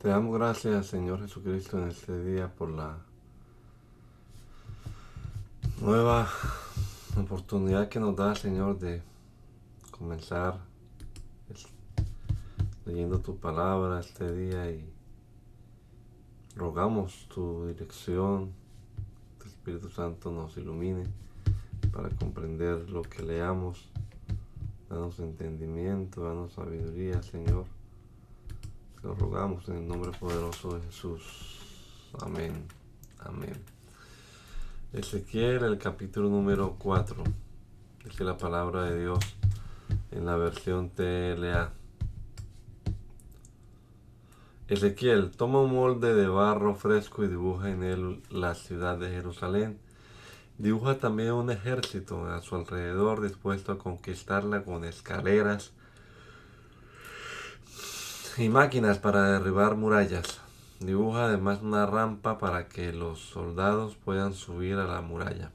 Te damos gracias, Señor Jesucristo, en este día por la nueva oportunidad que nos da, Señor, de comenzar leyendo tu palabra este día y rogamos tu dirección, tu Espíritu Santo nos ilumine para comprender lo que leamos. Danos entendimiento, danos sabiduría, Señor lo rogamos en el nombre poderoso de Jesús. Amén. Amén. Ezequiel, el capítulo número 4. Dice la palabra de Dios en la versión TLA. Ezequiel, toma un molde de barro fresco y dibuja en él la ciudad de Jerusalén. Dibuja también un ejército a su alrededor dispuesto a conquistarla con escaleras y máquinas para derribar murallas. Dibuja además una rampa para que los soldados puedan subir a la muralla.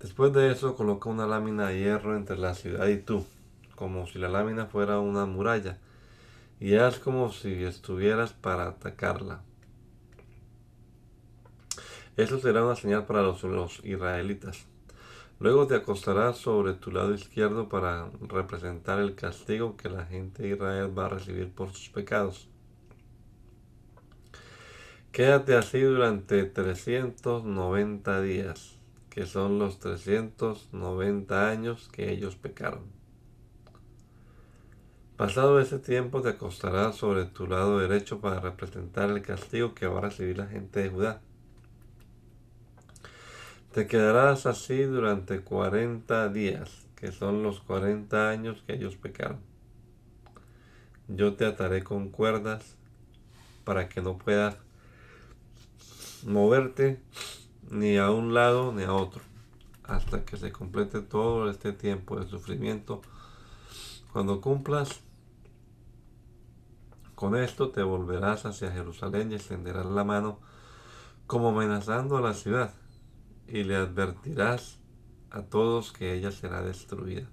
Después de eso coloca una lámina de hierro entre la ciudad y tú, como si la lámina fuera una muralla, y haz como si estuvieras para atacarla. Eso será una señal para los, los israelitas. Luego te acostarás sobre tu lado izquierdo para representar el castigo que la gente de Israel va a recibir por sus pecados. Quédate así durante 390 días, que son los 390 años que ellos pecaron. Pasado ese tiempo te acostarás sobre tu lado derecho para representar el castigo que va a recibir la gente de Judá. Te quedarás así durante cuarenta días, que son los cuarenta años que ellos pecaron. Yo te ataré con cuerdas para que no puedas moverte ni a un lado ni a otro, hasta que se complete todo este tiempo de sufrimiento. Cuando cumplas con esto, te volverás hacia Jerusalén y extenderás la mano como amenazando a la ciudad y le advertirás a todos que ella será destruida.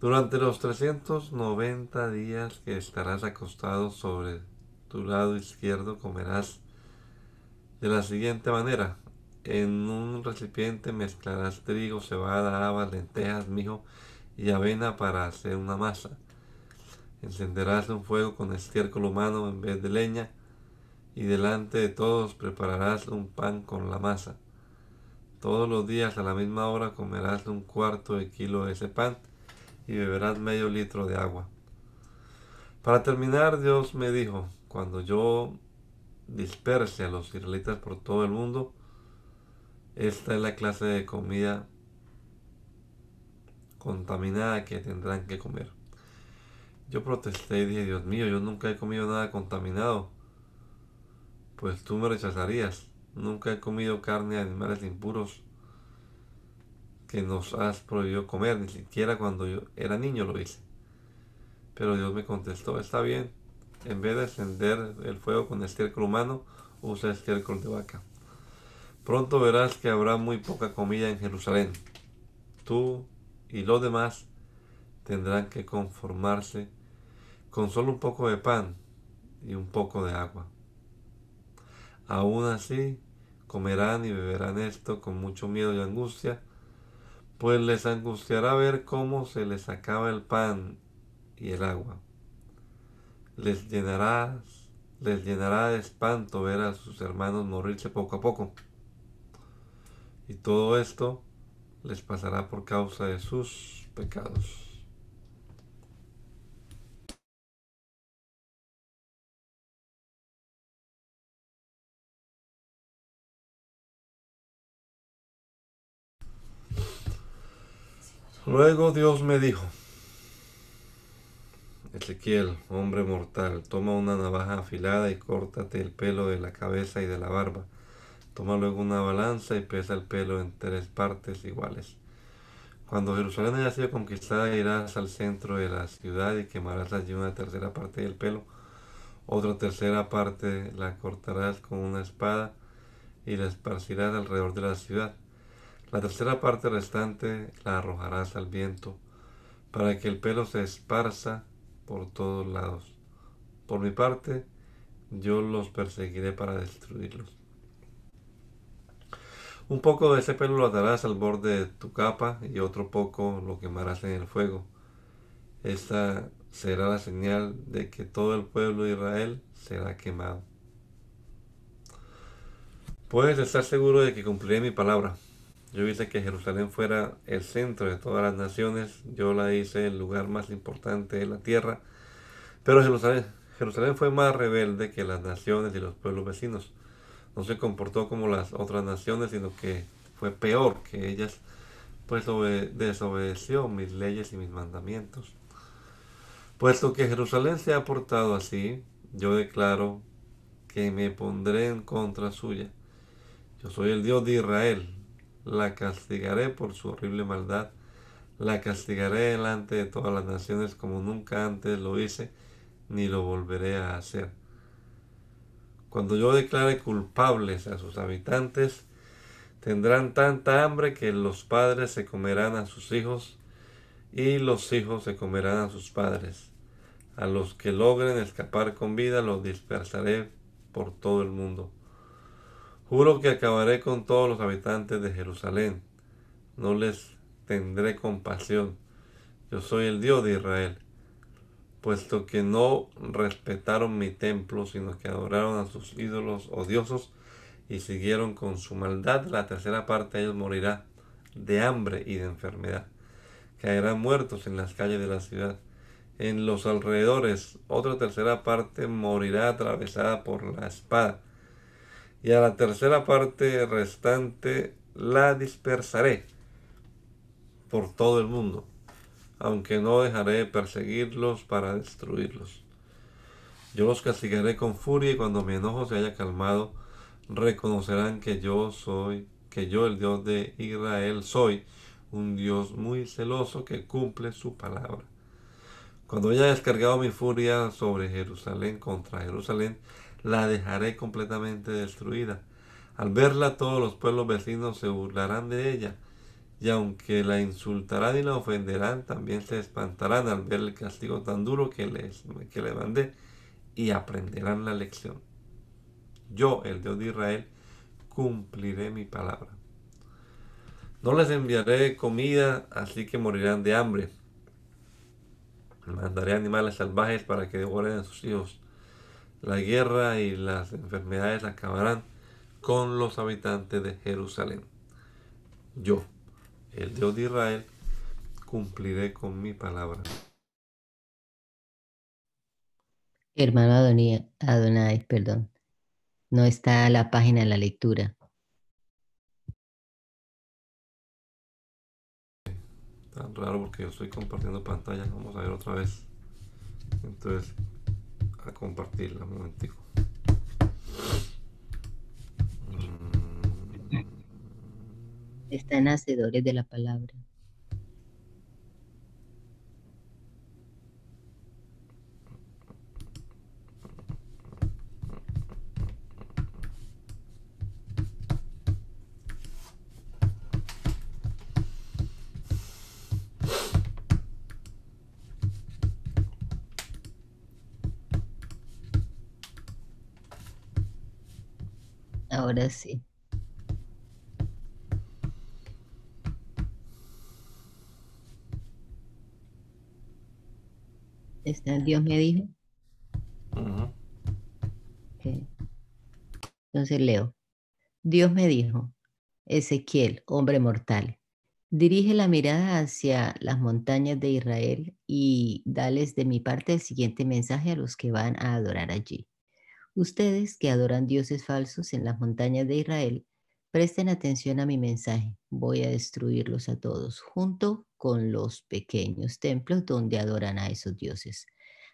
Durante los 390 días que estarás acostado sobre tu lado izquierdo comerás de la siguiente manera. En un recipiente mezclarás trigo, cebada, habas, lentejas, mijo y avena para hacer una masa. Encenderás un fuego con estiércol humano en vez de leña y delante de todos prepararás un pan con la masa. Todos los días a la misma hora comerás un cuarto de kilo de ese pan y beberás medio litro de agua. Para terminar, Dios me dijo, cuando yo disperse a los israelitas por todo el mundo, esta es la clase de comida contaminada que tendrán que comer. Yo protesté y dije, Dios mío, yo nunca he comido nada contaminado. Pues tú me rechazarías. Nunca he comido carne de animales impuros que nos has prohibido comer, ni siquiera cuando yo era niño lo hice. Pero Dios me contestó, está bien, en vez de encender el fuego con estiércol humano, usa estiércol de vaca. Pronto verás que habrá muy poca comida en Jerusalén. Tú y los demás tendrán que conformarse con solo un poco de pan y un poco de agua. Aún así, comerán y beberán esto con mucho miedo y angustia, pues les angustiará ver cómo se les acaba el pan y el agua. Les llenará, les llenará de espanto ver a sus hermanos morirse poco a poco. Y todo esto les pasará por causa de sus pecados. Luego Dios me dijo, Ezequiel, hombre mortal, toma una navaja afilada y córtate el pelo de la cabeza y de la barba. Toma luego una balanza y pesa el pelo en tres partes iguales. Cuando Jerusalén haya sido conquistada, irás al centro de la ciudad y quemarás allí una tercera parte del pelo. Otra tercera parte la cortarás con una espada y la esparcirás alrededor de la ciudad. La tercera parte restante la arrojarás al viento para que el pelo se esparza por todos lados. Por mi parte, yo los perseguiré para destruirlos. Un poco de ese pelo lo atarás al borde de tu capa y otro poco lo quemarás en el fuego. Esta será la señal de que todo el pueblo de Israel será quemado. Puedes estar seguro de que cumpliré mi palabra. Yo hice que Jerusalén fuera el centro de todas las naciones, yo la hice el lugar más importante de la tierra, pero Jerusalén, fue más rebelde que las naciones y los pueblos vecinos. No se comportó como las otras naciones, sino que fue peor que ellas, pues desobedeció mis leyes y mis mandamientos. Puesto que Jerusalén se ha portado así, yo declaro que me pondré en contra suya. Yo soy el Dios de Israel, la castigaré por su horrible maldad, la castigaré delante de todas las naciones como nunca antes lo hice, ni lo volveré a hacer. Cuando yo declare culpables a sus habitantes, tendrán tanta hambre que los padres se comerán a sus hijos y los hijos se comerán a sus padres. A los que logren escapar con vida los dispersaré por todo el mundo. Juro que acabaré con todos los habitantes de Jerusalén. No les tendré compasión. Yo soy el Dios de Israel. Puesto que no respetaron mi templo, sino que adoraron a sus ídolos odiosos y siguieron con su maldad, la tercera parte de ellos morirá de hambre y de enfermedad. Caerán muertos en las calles de la ciudad. En los alrededores, otra tercera parte morirá atravesada por la espada y a la tercera parte restante la dispersaré por todo el mundo, aunque no dejaré de perseguirlos para destruirlos. Yo los castigaré con furia y cuando mi enojo se haya calmado, reconocerán que yo soy, que yo el Dios de Israel soy, un Dios muy celoso que cumple su palabra. Cuando haya descargado mi furia sobre Jerusalén, contra Jerusalén, la dejaré completamente destruida. Al verla todos los pueblos vecinos se burlarán de ella, y aunque la insultarán y la ofenderán, también se espantarán al ver el castigo tan duro que, les, que le mandé, y aprenderán la lección. Yo, el Dios de Israel, cumpliré mi palabra. No les enviaré comida, así que morirán de hambre. Mandaré animales salvajes para que devoren a sus hijos la guerra y las enfermedades acabarán con los habitantes de Jerusalén. Yo, el Dios de Israel, cumpliré con mi palabra. Hermano Adonai, Adonai, perdón. No está la página de la lectura. Tan raro porque yo estoy compartiendo pantalla. Vamos a ver otra vez. Entonces, a compartirla un momentico. Están hacedores de la palabra. Sí. Está, Dios me dijo. Entonces leo. Dios me dijo, Ezequiel, hombre mortal, dirige la mirada hacia las montañas de Israel y dales de mi parte el siguiente mensaje a los que van a adorar allí. Ustedes que adoran dioses falsos en las montañas de Israel Presten atención a mi mensaje. Voy a destruirlos a todos, junto con los pequeños templos donde adoran a esos dioses.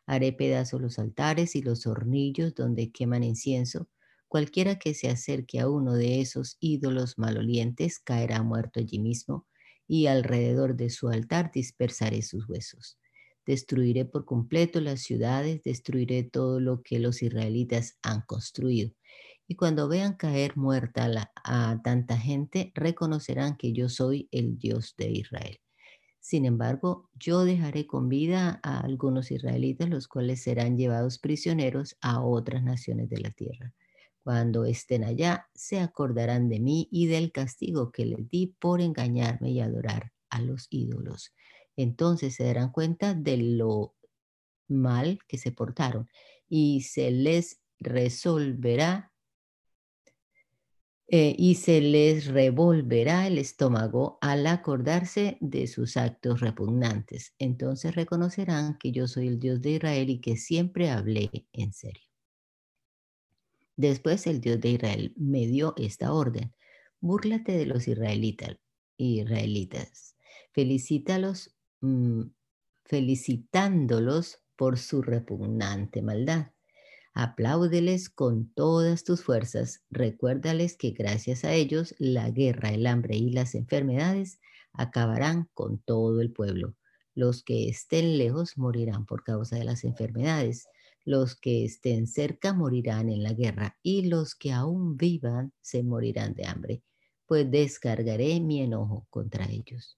Haré pedazos los altares y los hornillos donde queman incienso. Cualquiera que se acerque a uno de esos ídolos malolientes caerá muerto allí mismo, y alrededor de su altar dispersaré sus huesos. Destruiré por completo las ciudades, destruiré todo lo que los israelitas han construido y cuando vean caer muerta a tanta gente, reconocerán que yo soy el Dios de Israel. Sin embargo, yo dejaré con vida a algunos israelitas, los cuales serán llevados prisioneros a otras naciones de la tierra. Cuando estén allá, se acordarán de mí y del castigo que les di por engañarme y adorar a los ídolos. Entonces se darán cuenta de lo mal que se portaron y se les resolverá eh, y se les revolverá el estómago al acordarse de sus actos repugnantes. Entonces reconocerán que yo soy el Dios de Israel y que siempre hablé en serio. Después el Dios de Israel me dio esta orden. Búrlate de los israelitas. israelitas. Felicítalos, felicitándolos por su repugnante maldad. Apláudeles con todas tus fuerzas. Recuérdales que gracias a ellos la guerra, el hambre y las enfermedades acabarán con todo el pueblo. Los que estén lejos morirán por causa de las enfermedades. Los que estén cerca morirán en la guerra y los que aún vivan se morirán de hambre, pues descargaré mi enojo contra ellos.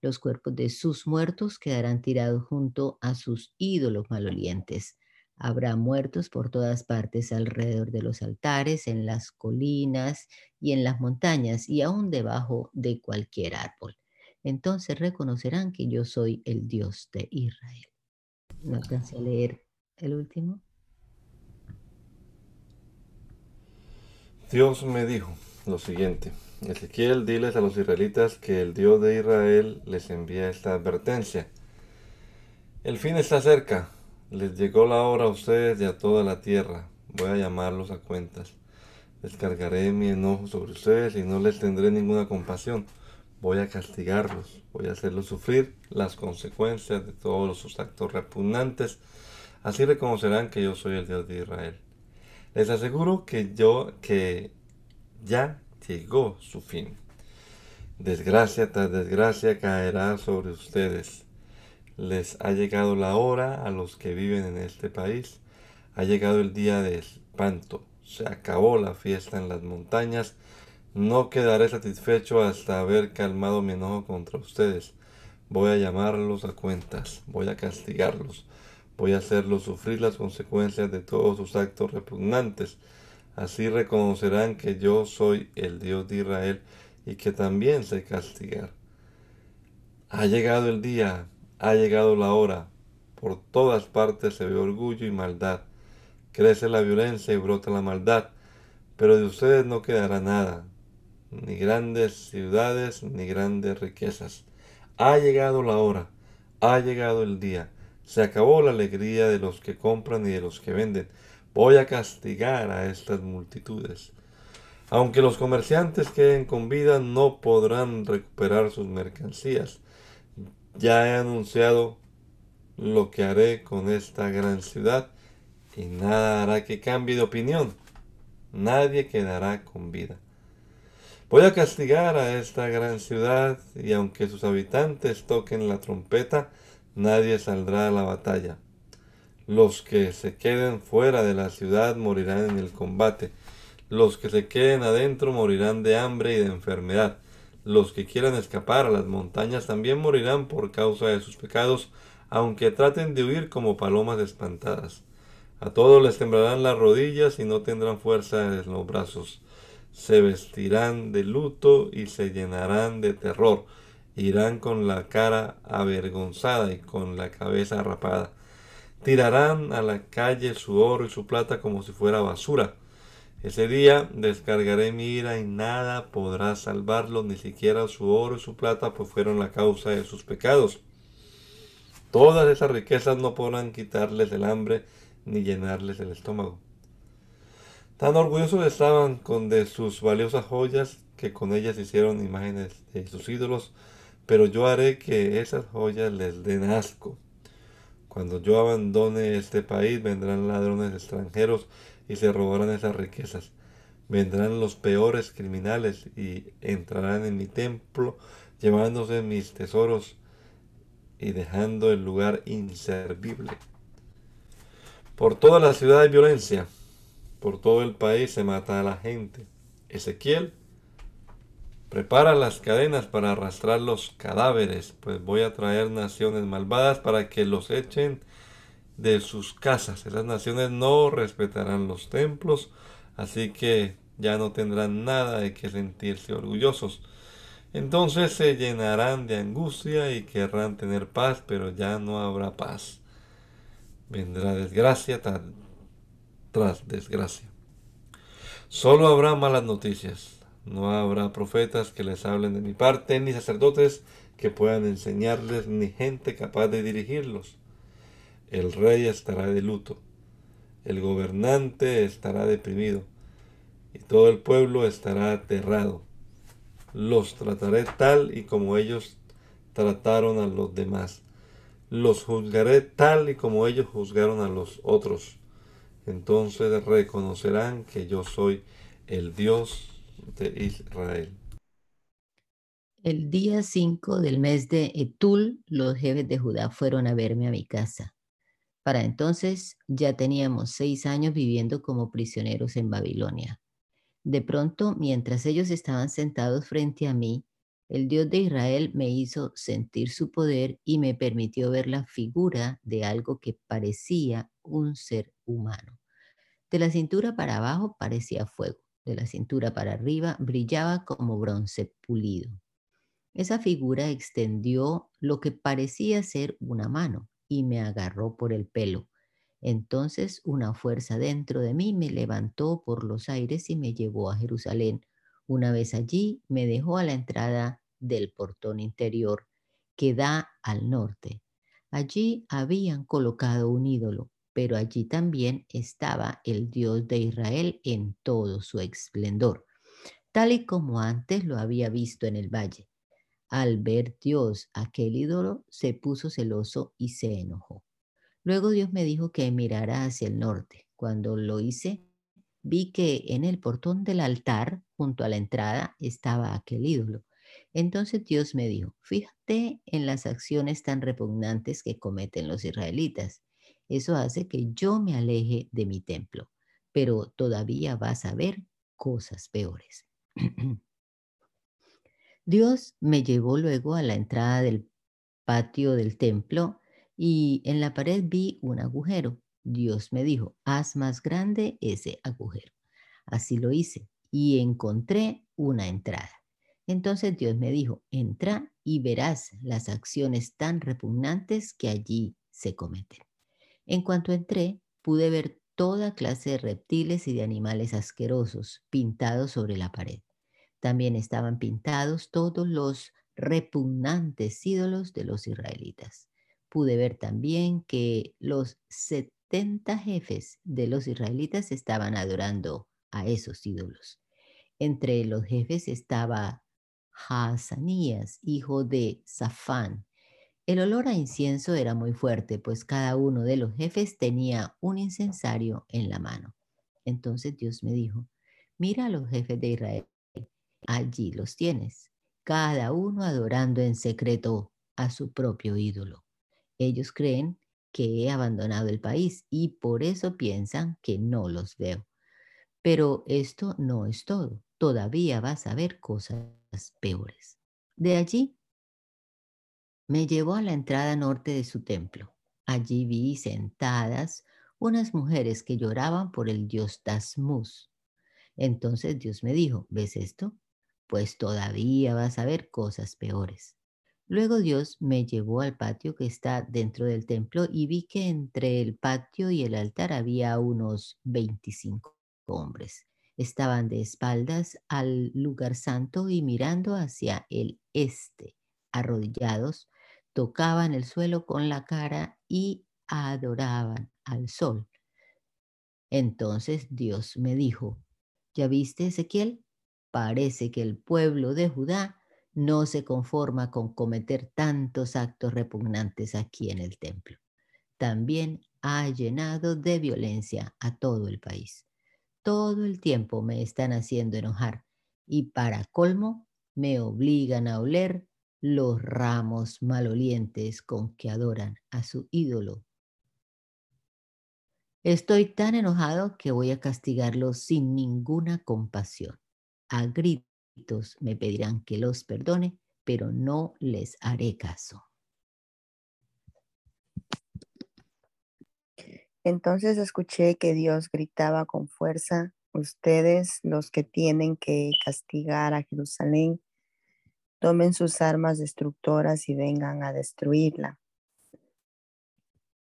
Los cuerpos de sus muertos quedarán tirados junto a sus ídolos malolientes Habrá muertos por todas partes alrededor de los altares, en las colinas y en las montañas y aún debajo de cualquier árbol. Entonces reconocerán que yo soy el Dios de Israel. ¿No alcancé a leer el último? Dios me dijo lo siguiente. Ezequiel, diles a los israelitas que el Dios de Israel les envía esta advertencia. El fin está cerca, les llegó la hora a ustedes y a toda la tierra. Voy a llamarlos a cuentas. Descargaré mi enojo sobre ustedes y no les tendré ninguna compasión. Voy a castigarlos, voy a hacerlos sufrir las consecuencias de todos sus actos repugnantes. Así reconocerán que yo soy el Dios de Israel. Les aseguro que yo que ya llegó su fin. Desgracia tras desgracia caerá sobre ustedes les ha llegado la hora a los que viven en este país. Ha llegado el día de espanto. Se acabó la fiesta en las montañas. No quedaré satisfecho hasta haber calmado mi enojo contra ustedes. Voy a llamarlos a cuentas. Voy a castigarlos. Voy a hacerlos sufrir las consecuencias de todos sus actos repugnantes. Así reconocerán que yo soy el Dios de Israel y que también sé castigar. Ha llegado el día ha llegado la hora. Por todas partes se ve orgullo y maldad. Crece la violencia y brota la maldad. Pero de ustedes no quedará nada. Ni grandes ciudades ni grandes riquezas. Ha llegado la hora. Ha llegado el día. Se acabó la alegría de los que compran y de los que venden. Voy a castigar a estas multitudes. Aunque los comerciantes queden con vida, no podrán recuperar sus mercancías ya he anunciado lo que haré con esta gran ciudad y nada hará que cambie de opinión. Nadie quedará con vida. Voy a castigar a esta gran ciudad y aunque sus habitantes toquen la trompeta, nadie saldrá a la batalla. Los que se queden fuera de la ciudad morirán en el combate. Los que se queden adentro morirán de hambre y de enfermedad. Los que quieran escapar a las montañas también morirán por causa de sus pecados, aunque traten de huir como palomas espantadas. A todos les temblarán las rodillas y no tendrán fuerza en los brazos. Se vestirán de luto y se llenarán de terror. Irán con la cara avergonzada y con la cabeza rapada. Tirarán a la calle su oro y su plata como si fuera basura ese día descargaré mi ira y nada podrá salvarlo, ni siquiera su oro y su plata, pues fueron la causa de sus pecados. Todas esas riquezas no podrán quitarles el hambre ni llenarles el estómago. Tan orgullosos estaban con de sus valiosas joyas, que con ellas hicieron imágenes de sus ídolos, pero yo haré que esas joyas les den asco. Cuando yo abandone este país, vendrán ladrones extranjeros y se robarán esas riquezas. Vendrán los peores criminales y entrarán en mi templo, llevándose mis tesoros y dejando el lugar inservible. Por toda la ciudad hay violencia, por todo el país se mata a la gente. Ezequiel prepara las cadenas para arrastrar los cadáveres, pues voy a traer naciones malvadas para que los echen de sus casas. Esas naciones no respetarán los templos, así que ya no tendrán nada de que sentirse orgullosos. Entonces se llenarán de angustia y querrán tener paz, pero ya no habrá paz vendrá desgracia tras desgracia. Solo habrá malas noticias. No habrá profetas que les hablen de mi parte, ni sacerdotes que puedan enseñarles, ni gente capaz de dirigirlos. El rey estará de luto, el gobernante estará deprimido, y todo el pueblo estará aterrado. Los trataré tal y como ellos trataron a los demás los juzgaré tal y como ellos juzgaron a los otros. Entonces reconocerán que yo soy el Dios de Israel. El día 5 del mes de Etul, los jefes de Judá fueron a verme a mi casa. Para entonces ya teníamos seis años viviendo como prisioneros en Babilonia. De pronto, mientras ellos estaban sentados frente a mí, el Dios de Israel me hizo sentir su poder y me permitió ver la figura de algo que parecía un ser humano. De la cintura para abajo parecía fuego, de la cintura para arriba brillaba como bronce pulido. Esa figura extendió lo que parecía ser una mano y me agarró por el pelo. Entonces una fuerza dentro de mí me levantó por los aires y me llevó a Jerusalén una vez allí, me dejó a la entrada del portón interior que da al norte. Allí habían colocado un ídolo, pero allí también estaba el Dios de Israel en todo su esplendor, tal y como antes lo había visto en el valle. Al ver Dios aquel ídolo, se puso celoso y se enojó. Luego Dios me dijo que mirara hacia el norte. Cuando lo hice, vi que en el portón del altar, junto a la entrada, estaba aquel ídolo. Entonces Dios me dijo, fíjate en las acciones tan repugnantes que cometen los israelitas. Eso hace que yo me aleje de mi templo, pero todavía vas a ver cosas peores. Dios me llevó luego a la entrada del patio del templo y en la pared vi un agujero. Dios me dijo, haz más grande ese agujero. Así lo hice y encontré una entrada. Entonces Dios me dijo, entra y verás las acciones tan repugnantes que allí se cometen. En cuanto entré, pude ver toda clase de reptiles y de animales asquerosos pintados sobre la pared. También estaban pintados todos los repugnantes ídolos de los israelitas. Pude ver también que los 70 jefes de los israelitas estaban adorando a esos ídolos. Entre los jefes estaba Hazanías, hijo de Safán. El olor a incienso era muy fuerte, pues cada uno de los jefes tenía un incensario en la mano. Entonces Dios me dijo, mira a los jefes de Israel, allí los tienes, cada uno adorando en secreto a su propio ídolo. Ellos creen que he abandonado el país y por eso piensan que no los veo. Pero esto no es todo. Todavía vas a ver cosas peores. De allí me llevó a la entrada norte de su templo. Allí vi sentadas unas mujeres que lloraban por el dios Tasmus. Entonces Dios me dijo, ¿ves esto? Pues todavía vas a ver cosas peores. Luego Dios me llevó al patio que está dentro del templo y vi que entre el patio y el altar había unos 25 hombres estaban de espaldas al lugar santo y mirando hacia el este, arrodillados, tocaban el suelo con la cara y adoraban al sol. Entonces Dios me dijo, ¿ya viste Ezequiel? Parece que el pueblo de Judá no se conforma con cometer tantos actos repugnantes aquí en el templo. También ha llenado de violencia a todo el país. Todo el tiempo me están haciendo enojar y para colmo me obligan a oler los ramos malolientes con que adoran a su ídolo. Estoy tan enojado que voy a castigarlos sin ninguna compasión. A gritos me pedirán que los perdone, pero no les haré caso. Entonces escuché que Dios gritaba con fuerza, ustedes los que tienen que castigar a Jerusalén, tomen sus armas destructoras y vengan a destruirla.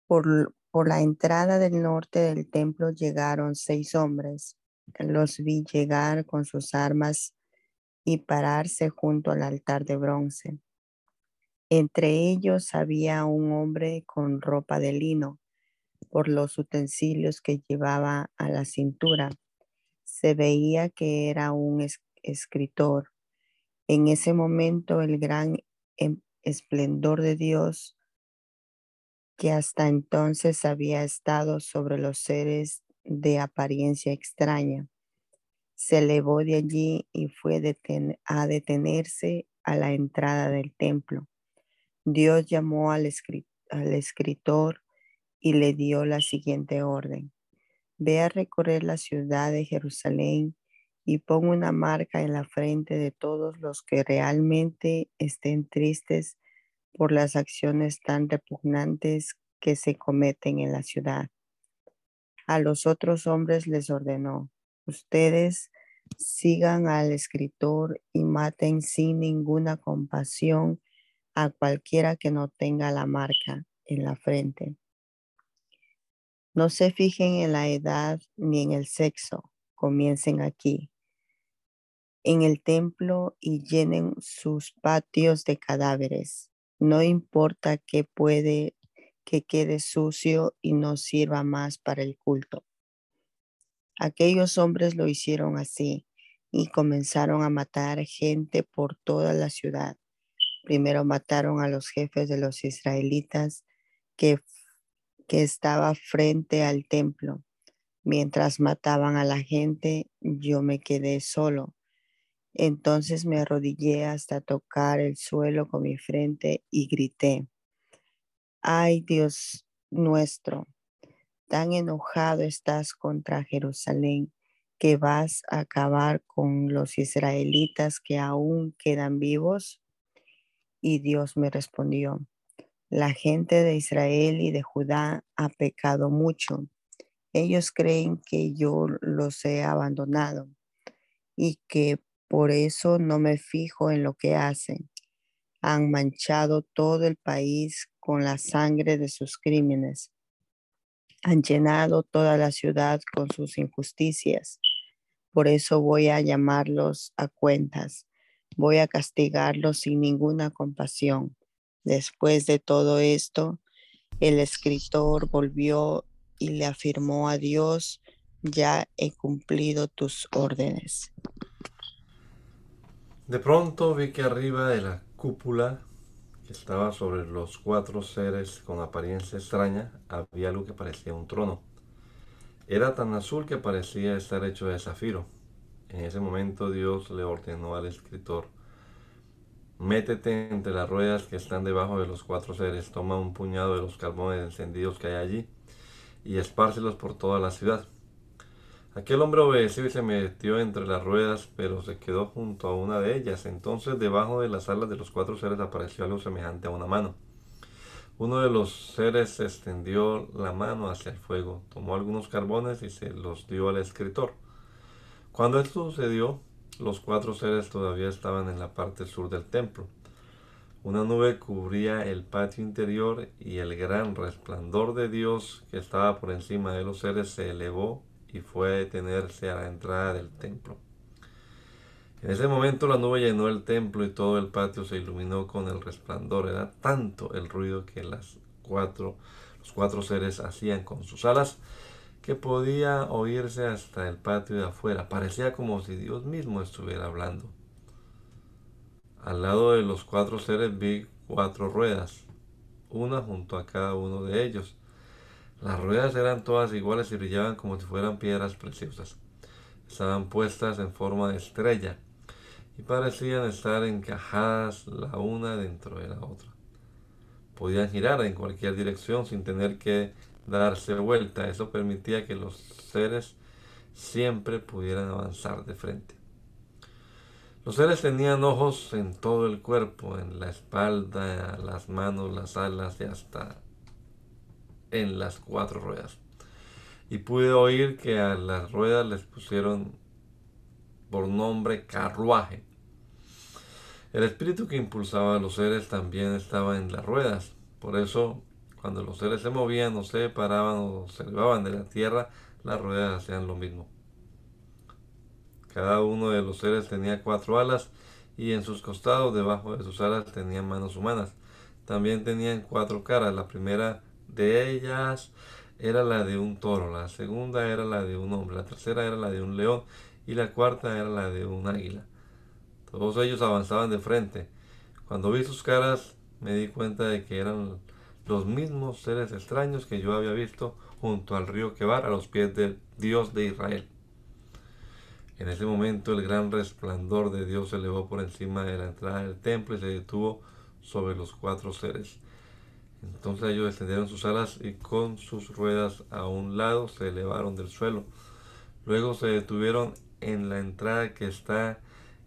Por, por la entrada del norte del templo llegaron seis hombres. Los vi llegar con sus armas y pararse junto al altar de bronce. Entre ellos había un hombre con ropa de lino por los utensilios que llevaba a la cintura. Se veía que era un escritor. En ese momento el gran em, esplendor de Dios que hasta entonces había estado sobre los seres de apariencia extraña. Se elevó de allí y fue a detenerse a la entrada del templo. Dios llamó al escritor y le dio la siguiente orden. Ve a recorrer la ciudad de Jerusalén y pon una marca en la frente de todos los que realmente estén tristes por las acciones tan repugnantes que se cometen en la ciudad. A los otros hombres les ordenó, ustedes sigan al escritor y maten sin ninguna compasión a cualquiera que no tenga la marca en la frente. No se fijen en la edad ni en el sexo. Comiencen aquí, en el templo y llenen sus patios de cadáveres. No importa que puede que quede sucio y no sirva más para el culto. Aquellos hombres lo hicieron así y comenzaron a matar gente por toda la ciudad. Primero mataron a los jefes de los israelitas que que estaba frente al templo. Mientras mataban a la gente, yo me quedé solo. Entonces me arrodillé hasta tocar el suelo con mi frente y grité, ay Dios nuestro, tan enojado estás contra Jerusalén que vas a acabar con los israelitas que aún quedan vivos. Y Dios me respondió, la gente de Israel y de Judá ha pecado mucho. Ellos creen que yo los he abandonado y que por eso no me fijo en lo que hacen. Han manchado todo el país con la sangre de sus crímenes. Han llenado toda la ciudad con sus injusticias. Por eso voy a llamarlos a cuentas. Voy a castigarlos sin ninguna compasión Después de todo esto, el escritor volvió y le afirmó a Dios, ya he cumplido tus órdenes. De pronto vi que arriba de la cúpula que estaba sobre los cuatro seres con apariencia extraña había algo que parecía un trono. Era tan azul que parecía estar hecho de zafiro. En ese momento Dios le ordenó al escritor, Métete entre las ruedas que están debajo de los cuatro seres, toma un puñado de los carbones encendidos que hay allí y espárcelos por toda la ciudad. Aquel hombre obedeció y se metió entre las ruedas, pero se quedó junto a una de ellas. Entonces debajo de las alas de los cuatro seres apareció algo semejante a una mano. Uno de los seres extendió la mano hacia el fuego, tomó algunos carbones y se los dio al escritor. Cuando esto sucedió, los cuatro seres todavía estaban en la parte sur del templo. Una nube cubría el patio interior y el gran resplandor de Dios que estaba por encima de los seres se elevó y fue a detenerse a la entrada del templo. En ese momento la nube llenó el templo y todo el patio se iluminó con el resplandor. Era tanto el ruido que cuatro, los cuatro seres hacían con sus alas que podía oírse hasta el patio de afuera. Parecía como si Dios mismo estuviera hablando. Al lado de los cuatro seres vi cuatro ruedas, una junto a cada uno de ellos. Las ruedas eran todas iguales y brillaban como si fueran piedras preciosas. Estaban puestas en forma de estrella y parecían estar encajadas la una dentro de la otra. Podían girar en cualquier dirección sin tener que darse vuelta. Eso permitía que los seres siempre pudieran avanzar de frente. Los seres tenían ojos en todo el cuerpo, en la espalda, las manos, las alas y hasta en las cuatro ruedas. Y pude oír que a las ruedas les pusieron por nombre carruaje. El espíritu que impulsaba a los seres también estaba en las ruedas. Por eso cuando los seres se movían o se paraban o se elevaban de la tierra, las ruedas hacían lo mismo. Cada uno de los seres tenía cuatro alas y en sus costados, debajo de sus alas, tenían manos humanas. También tenían cuatro caras. La primera de ellas era la de un toro, la segunda era la de un hombre, la tercera era la de un león y la cuarta era la de un águila. Todos ellos avanzaban de frente. Cuando vi sus caras me di cuenta de que eran los mismos seres extraños que yo había visto junto al río Quebar a los pies del Dios de Israel. En ese momento el gran resplandor de Dios se elevó por encima de la entrada del templo y se detuvo sobre los cuatro seres. Entonces ellos descendieron sus alas y con sus ruedas a un lado se elevaron del suelo. Luego se detuvieron en la entrada que está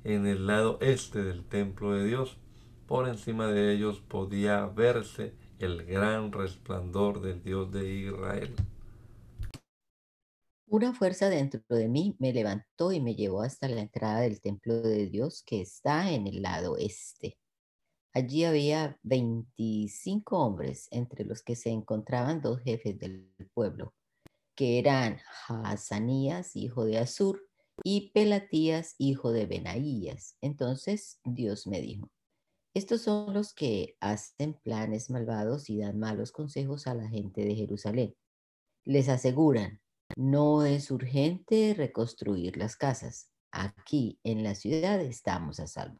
en el lado este del templo de Dios. Por encima de ellos podía verse el gran resplandor del Dios de Israel. Una fuerza dentro de mí me levantó y me llevó hasta la entrada del templo de Dios que está en el lado este. Allí había 25 hombres, entre los que se encontraban dos jefes del pueblo, que eran Hazanías, hijo de Azur, y Pelatías, hijo de Benaías. Entonces Dios me dijo, estos son los que hacen planes malvados y dan malos consejos a la gente de Jerusalén. Les aseguran, no es urgente reconstruir las casas. Aquí en la ciudad estamos a salvo.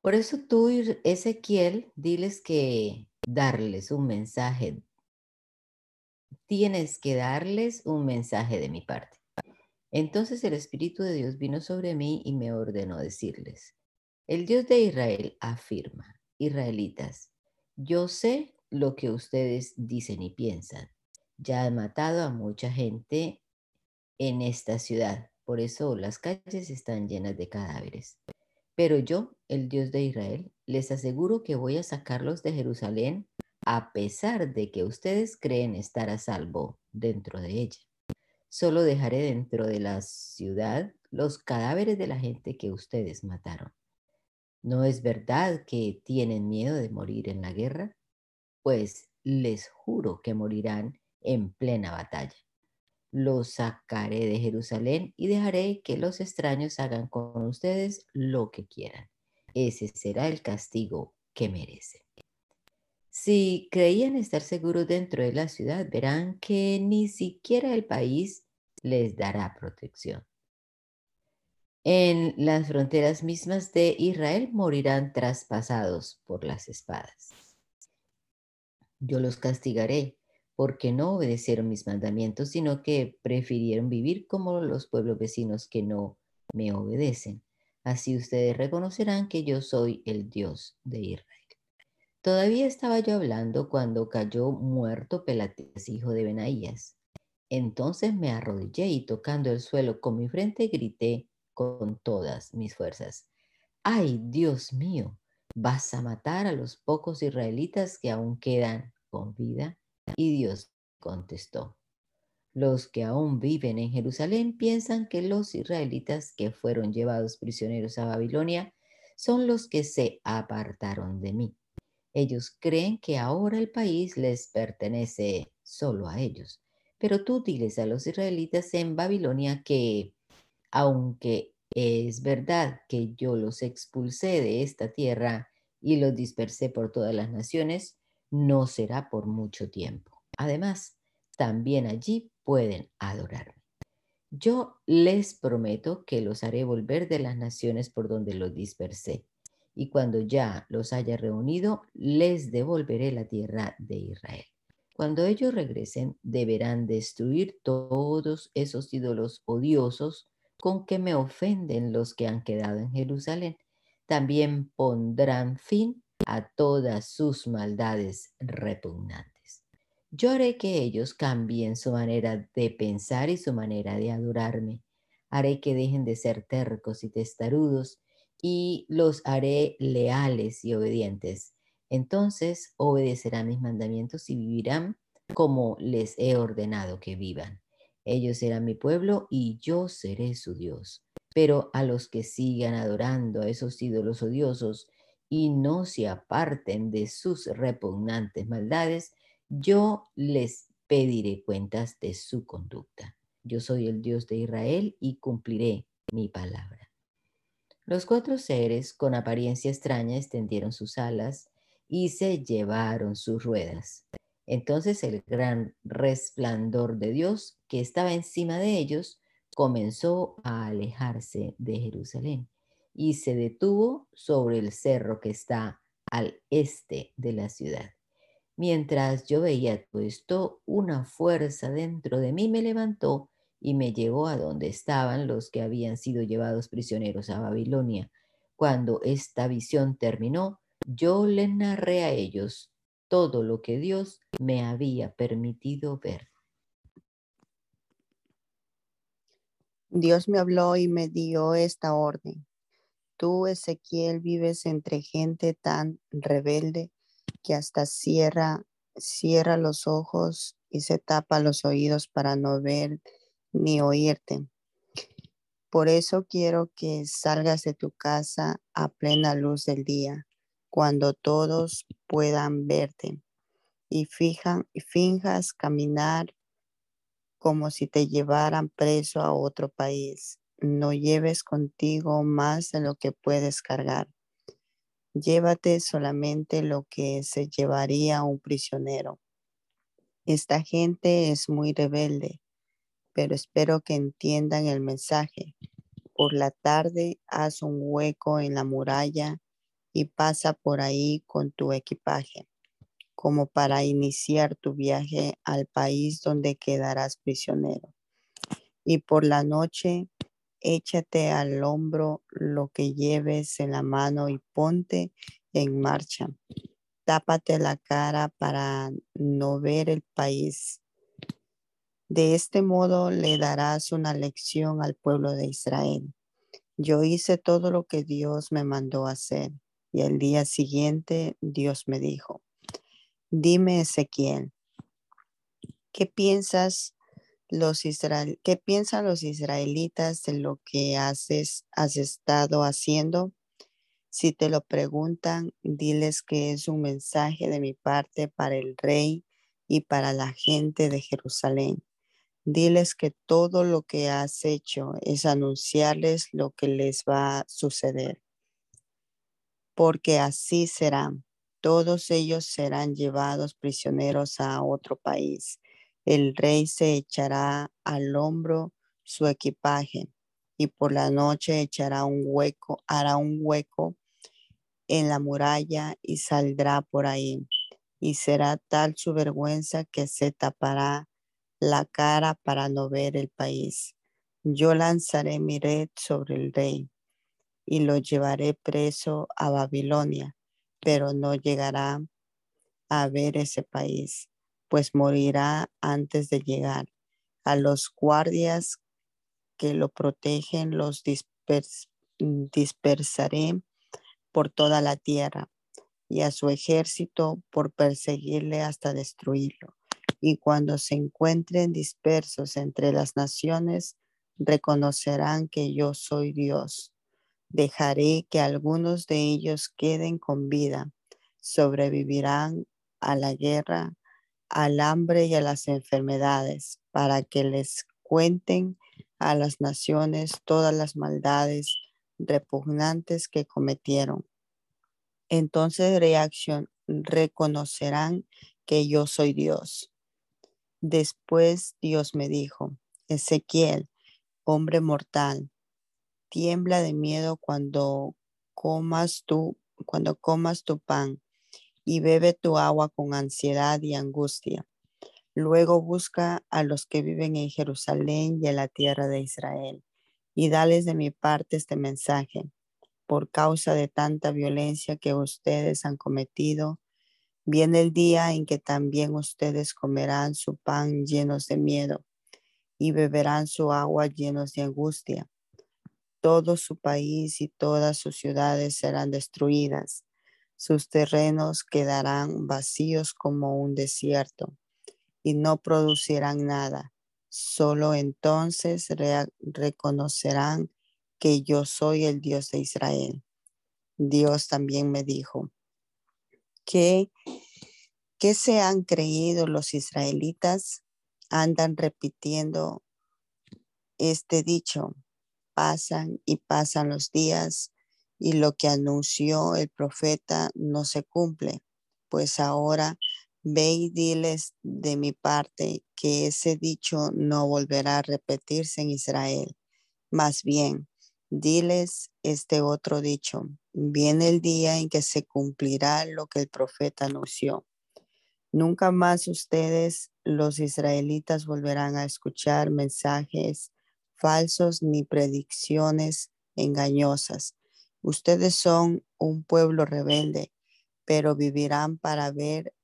Por eso tú, Ezequiel, diles que darles un mensaje. Tienes que darles un mensaje de mi parte. Entonces el Espíritu de Dios vino sobre mí y me ordenó decirles, el Dios de Israel afirma, Israelitas, yo sé lo que ustedes dicen y piensan. Ya han matado a mucha gente en esta ciudad, por eso las calles están llenas de cadáveres. Pero yo, el Dios de Israel, les aseguro que voy a sacarlos de Jerusalén a pesar de que ustedes creen estar a salvo dentro de ella. Solo dejaré dentro de la ciudad los cadáveres de la gente que ustedes mataron. ¿No es verdad que tienen miedo de morir en la guerra? Pues les juro que morirán en plena batalla. Los sacaré de Jerusalén y dejaré que los extraños hagan con ustedes lo que quieran. Ese será el castigo que merecen. Si creían estar seguros dentro de la ciudad, verán que ni siquiera el país les dará protección en las fronteras mismas de Israel morirán traspasados por las espadas. Yo los castigaré porque no obedecieron mis mandamientos, sino que prefirieron vivir como los pueblos vecinos que no me obedecen. Así ustedes reconocerán que yo soy el Dios de Israel. Todavía estaba yo hablando cuando cayó muerto Pelatías, hijo de Benaías. Entonces me arrodillé y tocando el suelo con mi frente grité, con todas mis fuerzas. Ay, Dios mío, vas a matar a los pocos israelitas que aún quedan con vida. Y Dios contestó, los que aún viven en Jerusalén piensan que los israelitas que fueron llevados prisioneros a Babilonia son los que se apartaron de mí. Ellos creen que ahora el país les pertenece solo a ellos. Pero tú diles a los israelitas en Babilonia que aunque es verdad que yo los expulsé de esta tierra y los dispersé por todas las naciones, no será por mucho tiempo. Además, también allí pueden adorarme. Yo les prometo que los haré volver de las naciones por donde los dispersé, y cuando ya los haya reunido, les devolveré la tierra de Israel. Cuando ellos regresen, deberán destruir todos esos ídolos odiosos con que me ofenden los que han quedado en Jerusalén. También pondrán fin a todas sus maldades repugnantes. Yo haré que ellos cambien su manera de pensar y su manera de adorarme. Haré que dejen de ser tercos y testarudos y los haré leales y obedientes. Entonces obedecerán mis mandamientos y vivirán como les he ordenado que vivan. Ellos serán mi pueblo y yo seré su Dios. Pero a los que sigan adorando a esos ídolos odiosos y no se aparten de sus repugnantes maldades, yo les pediré cuentas de su conducta. Yo soy el Dios de Israel y cumpliré mi palabra. Los cuatro seres con apariencia extraña extendieron sus alas y se llevaron sus ruedas. Entonces el gran resplandor de Dios que estaba encima de ellos comenzó a alejarse de Jerusalén y se detuvo sobre el cerro que está al este de la ciudad. Mientras yo veía todo esto, una fuerza dentro de mí me levantó y me llevó a donde estaban los que habían sido llevados prisioneros a Babilonia. Cuando esta visión terminó, yo le narré a ellos todo lo que Dios me había permitido ver. Dios me habló y me dio esta orden. Tú, Ezequiel, vives entre gente tan rebelde que hasta cierra, cierra los ojos y se tapa los oídos para no ver ni oírte. Por eso quiero que salgas de tu casa a plena luz del día cuando todos puedan verte y, finjas caminar como si te llevaran preso a otro país. No lleves contigo más de lo que puedes cargar. Llévate solamente lo que se llevaría un prisionero. Esta gente es muy rebelde, pero espero que entiendan el mensaje. Por la tarde haz un hueco en la muralla y pasa por ahí con tu equipaje, como para iniciar tu viaje al país donde quedarás prisionero. Y por la noche, échate al hombro lo que lleves en la mano y ponte en marcha. Tápate la cara para no ver el país. De este modo le darás una lección al pueblo de Israel. Yo hice todo lo que Dios me mandó hacer y al día siguiente Dios me dijo, dime Ezequiel, ¿qué piensas los Israel, qué piensan los israelitas de lo que haces, has estado haciendo? Si te lo preguntan, diles que es un mensaje de mi parte para el rey y para la gente de Jerusalén. Diles que todo lo que has hecho es anunciarles lo que les va a suceder porque así serán. Todos ellos serán llevados prisioneros a otro país. El rey se echará al hombro su equipaje y por la noche echará un hueco, hará un hueco en la muralla y saldrá por ahí. Y será tal su vergüenza que se tapará la cara para no ver el país. Yo lanzaré mi red sobre el rey y lo llevaré preso a Babilonia, pero no llegará a ver ese país, pues morirá antes de llegar. A los guardias que lo protegen los dispersaré por toda la tierra y a su ejército por perseguirle hasta destruirlo. Y cuando se encuentren dispersos entre las naciones, reconocerán que yo soy Dios Dejaré que algunos de ellos queden con vida. Sobrevivirán a la guerra, al hambre y a las enfermedades, para que les cuenten a las naciones todas las maldades repugnantes que cometieron. Entonces reacción, reconocerán que yo soy Dios. Después Dios me dijo, Ezequiel, hombre mortal, tiembla de miedo cuando comas tu, cuando comas tu pan y bebe tu agua con ansiedad y angustia. Luego busca a los que viven en Jerusalén y en la tierra de Israel y dales de mi parte este mensaje. Por causa de tanta violencia que ustedes han cometido, viene el día en que también ustedes comerán su pan llenos de miedo y beberán su agua llenos de angustia. Todo su país y todas sus ciudades serán destruidas. Sus terrenos quedarán vacíos como un desierto y no producirán nada. Solo entonces reconocerán que yo soy el Dios de Israel. Dios también me dijo que, que se han creído los israelitas, andan repitiendo este dicho, pasan y pasan los días y lo que anunció el profeta no se cumple, pues ahora ve y diles de mi parte que ese dicho no volverá a repetirse en Israel. Más bien, diles este otro dicho, viene el día en que se cumplirá lo que el profeta anunció. Nunca más ustedes, los israelitas, volverán a escuchar mensajes falsos ni predicciones engañosas Ustedes son un pueblo rebelde, pero vivirán para ver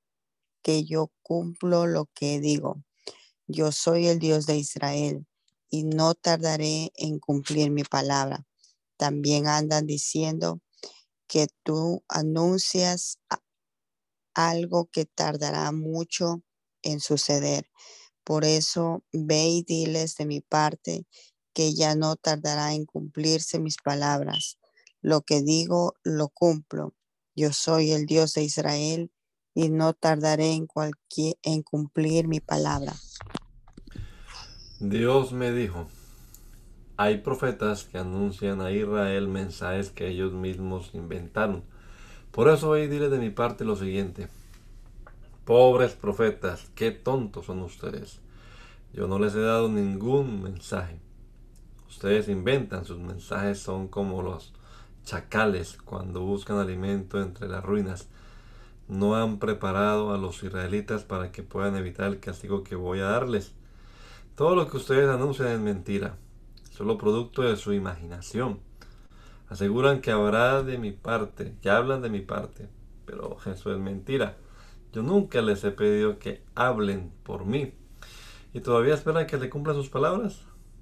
que yo cumplo lo que digo. Yo soy el Dios de Israel y no tardaré en cumplir mi palabra. También andan diciendo que tú anuncias algo que tardará mucho en suceder. Por eso ve y diles de mi parte que ya no tardará en cumplirse mis palabras. Lo que digo, lo cumplo. Yo soy el Dios de Israel y no tardaré en, cualquier, en cumplir mi palabra. Dios me dijo, hay profetas que anuncian a Israel mensajes que ellos mismos inventaron. Por eso hoy dile de mi parte lo siguiente. Pobres profetas, qué tontos son ustedes. Yo no les he dado ningún mensaje. Ustedes inventan, sus mensajes son como los chacales cuando buscan alimento entre las ruinas. No han preparado a los israelitas para que puedan evitar el castigo que voy a darles. Todo lo que ustedes anuncian es mentira, solo producto de su imaginación. Aseguran que habrá de mi parte, que hablan de mi parte, pero eso es mentira. Yo nunca les he pedido que hablen por mí. ¿Y todavía esperan que le cumplan sus palabras?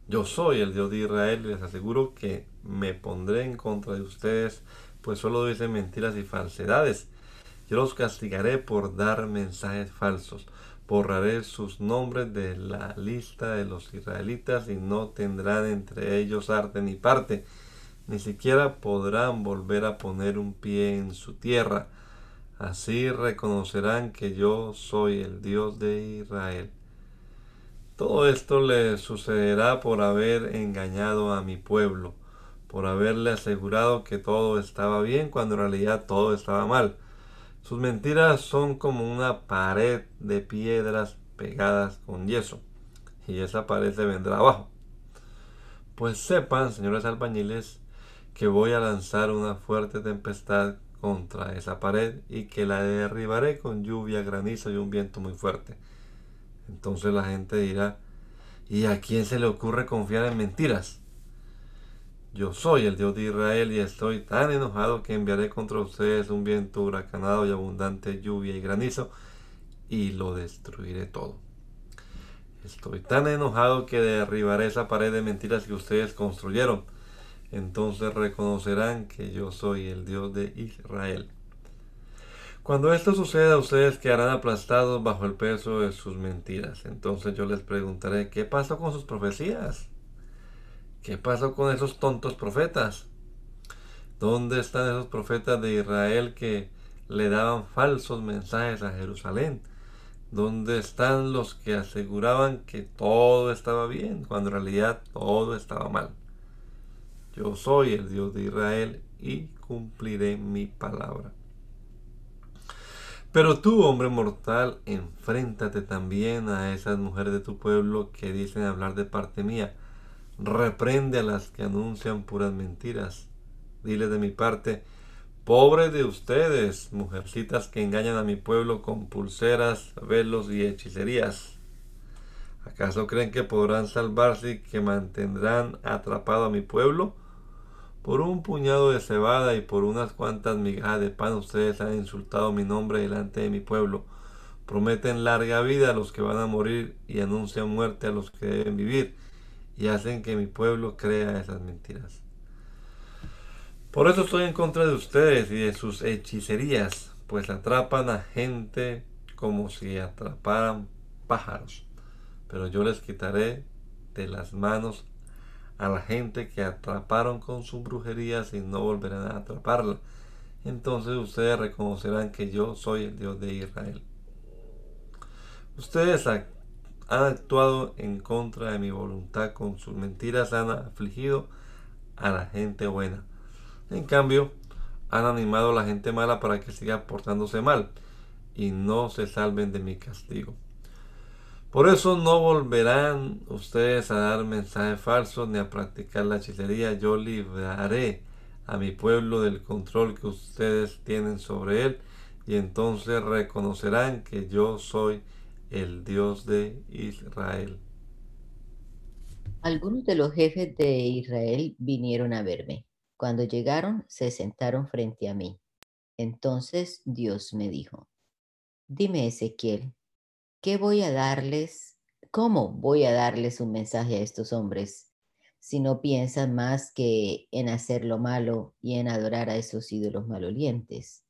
Yo soy el Dios de Israel y les aseguro que me pondré en contra de ustedes, pues solo dicen mentiras y falsedades. Yo los castigaré por dar mensajes falsos. Borraré sus nombres de la lista de los israelitas y no tendrán entre ellos arte ni parte. Ni siquiera podrán volver a poner un pie en su tierra. Así reconocerán que yo soy el Dios de Israel. Todo esto le sucederá por haber engañado a mi pueblo, por haberle asegurado que todo estaba bien cuando en realidad todo estaba mal. Sus mentiras son como una pared de piedras pegadas con yeso, y esa pared se vendrá abajo. Pues sepan, señores albañiles, que voy a lanzar una fuerte tempestad contra esa pared y que la derribaré con lluvia, granizo y un viento muy fuerte. Entonces la gente dirá, ¿y a quién se le ocurre confiar en mentiras? Yo soy el Dios de Israel y estoy tan enojado que enviaré contra ustedes un viento huracanado y abundante lluvia y granizo y lo destruiré todo. Estoy tan enojado que derribaré esa pared de mentiras que ustedes construyeron. Entonces reconocerán que yo soy el Dios de Israel. Cuando esto suceda, ustedes quedarán aplastados bajo el peso de sus mentiras. Entonces yo les preguntaré, ¿qué pasó con sus profecías? ¿Qué pasó con esos tontos profetas? ¿Dónde están esos profetas de Israel que le daban falsos mensajes a Jerusalén? ¿Dónde están los que aseguraban que todo estaba bien cuando en realidad todo estaba mal? Yo soy el Dios de Israel y cumpliré mi palabra. Pero tú, hombre mortal, enfréntate también a esas mujeres de tu pueblo que dicen hablar de parte mía. Reprende a las que anuncian puras mentiras. Dile de mi parte, pobre de ustedes, mujercitas que engañan a mi pueblo con pulseras, velos y hechicerías. ¿Acaso creen que podrán salvarse y que mantendrán atrapado a mi pueblo? Por un puñado de cebada y por unas cuantas migajas de pan ustedes han insultado mi nombre delante de mi pueblo. Prometen larga vida a los que van a morir y anuncian muerte a los que deben vivir y hacen que mi pueblo crea esas mentiras. Por eso estoy en contra de ustedes y de sus hechicerías, pues atrapan a gente como si atraparan pájaros. Pero yo les quitaré de las manos a la gente que atraparon con sus brujerías y no volverán a atraparla. Entonces ustedes reconocerán que yo soy el Dios de Israel. Ustedes han actuado en contra de mi voluntad, con sus mentiras han afligido a la gente buena. En cambio, han animado a la gente mala para que siga portándose mal y no se salven de mi castigo. Por eso no volverán ustedes a dar mensajes falsos ni a practicar la hechicería. Yo libraré a mi pueblo del control que ustedes tienen sobre él y entonces reconocerán que yo soy el Dios de Israel. Algunos de los jefes de Israel vinieron a verme. Cuando llegaron, se sentaron frente a mí. Entonces Dios me dijo, dime Ezequiel, ¿qué voy a darles? ¿Cómo voy a darles un mensaje a estos hombres si no piensan más que en hacer lo malo y en adorar a esos ídolos malolientes?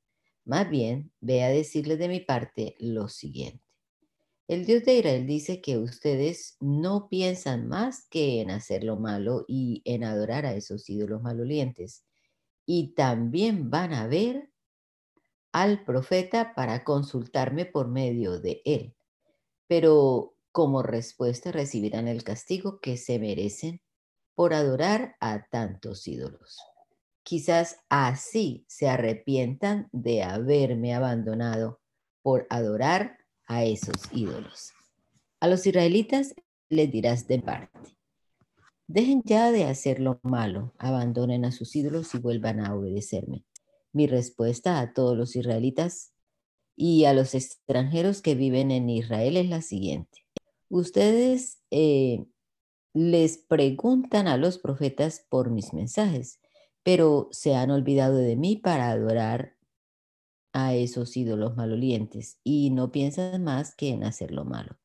Más bien, ve a decirles de mi parte lo siguiente. El Dios de Israel dice que ustedes no piensan más que en hacer lo malo y en adorar a esos ídolos malolientes. Y también van a ver al profeta para consultarme por medio de él pero como respuesta recibirán el castigo que se merecen por adorar a tantos ídolos. Quizás así se arrepientan de haberme abandonado por adorar a esos ídolos. A los israelitas les dirás de parte, dejen ya de hacer lo malo, abandonen a sus ídolos y vuelvan a obedecerme. Mi respuesta a todos los israelitas y a los extranjeros que viven en Israel es la siguiente. Ustedes eh, les preguntan a los profetas por mis mensajes, pero se han olvidado de mí para adorar a esos ídolos malolientes y no piensan más que en hacer lo malo.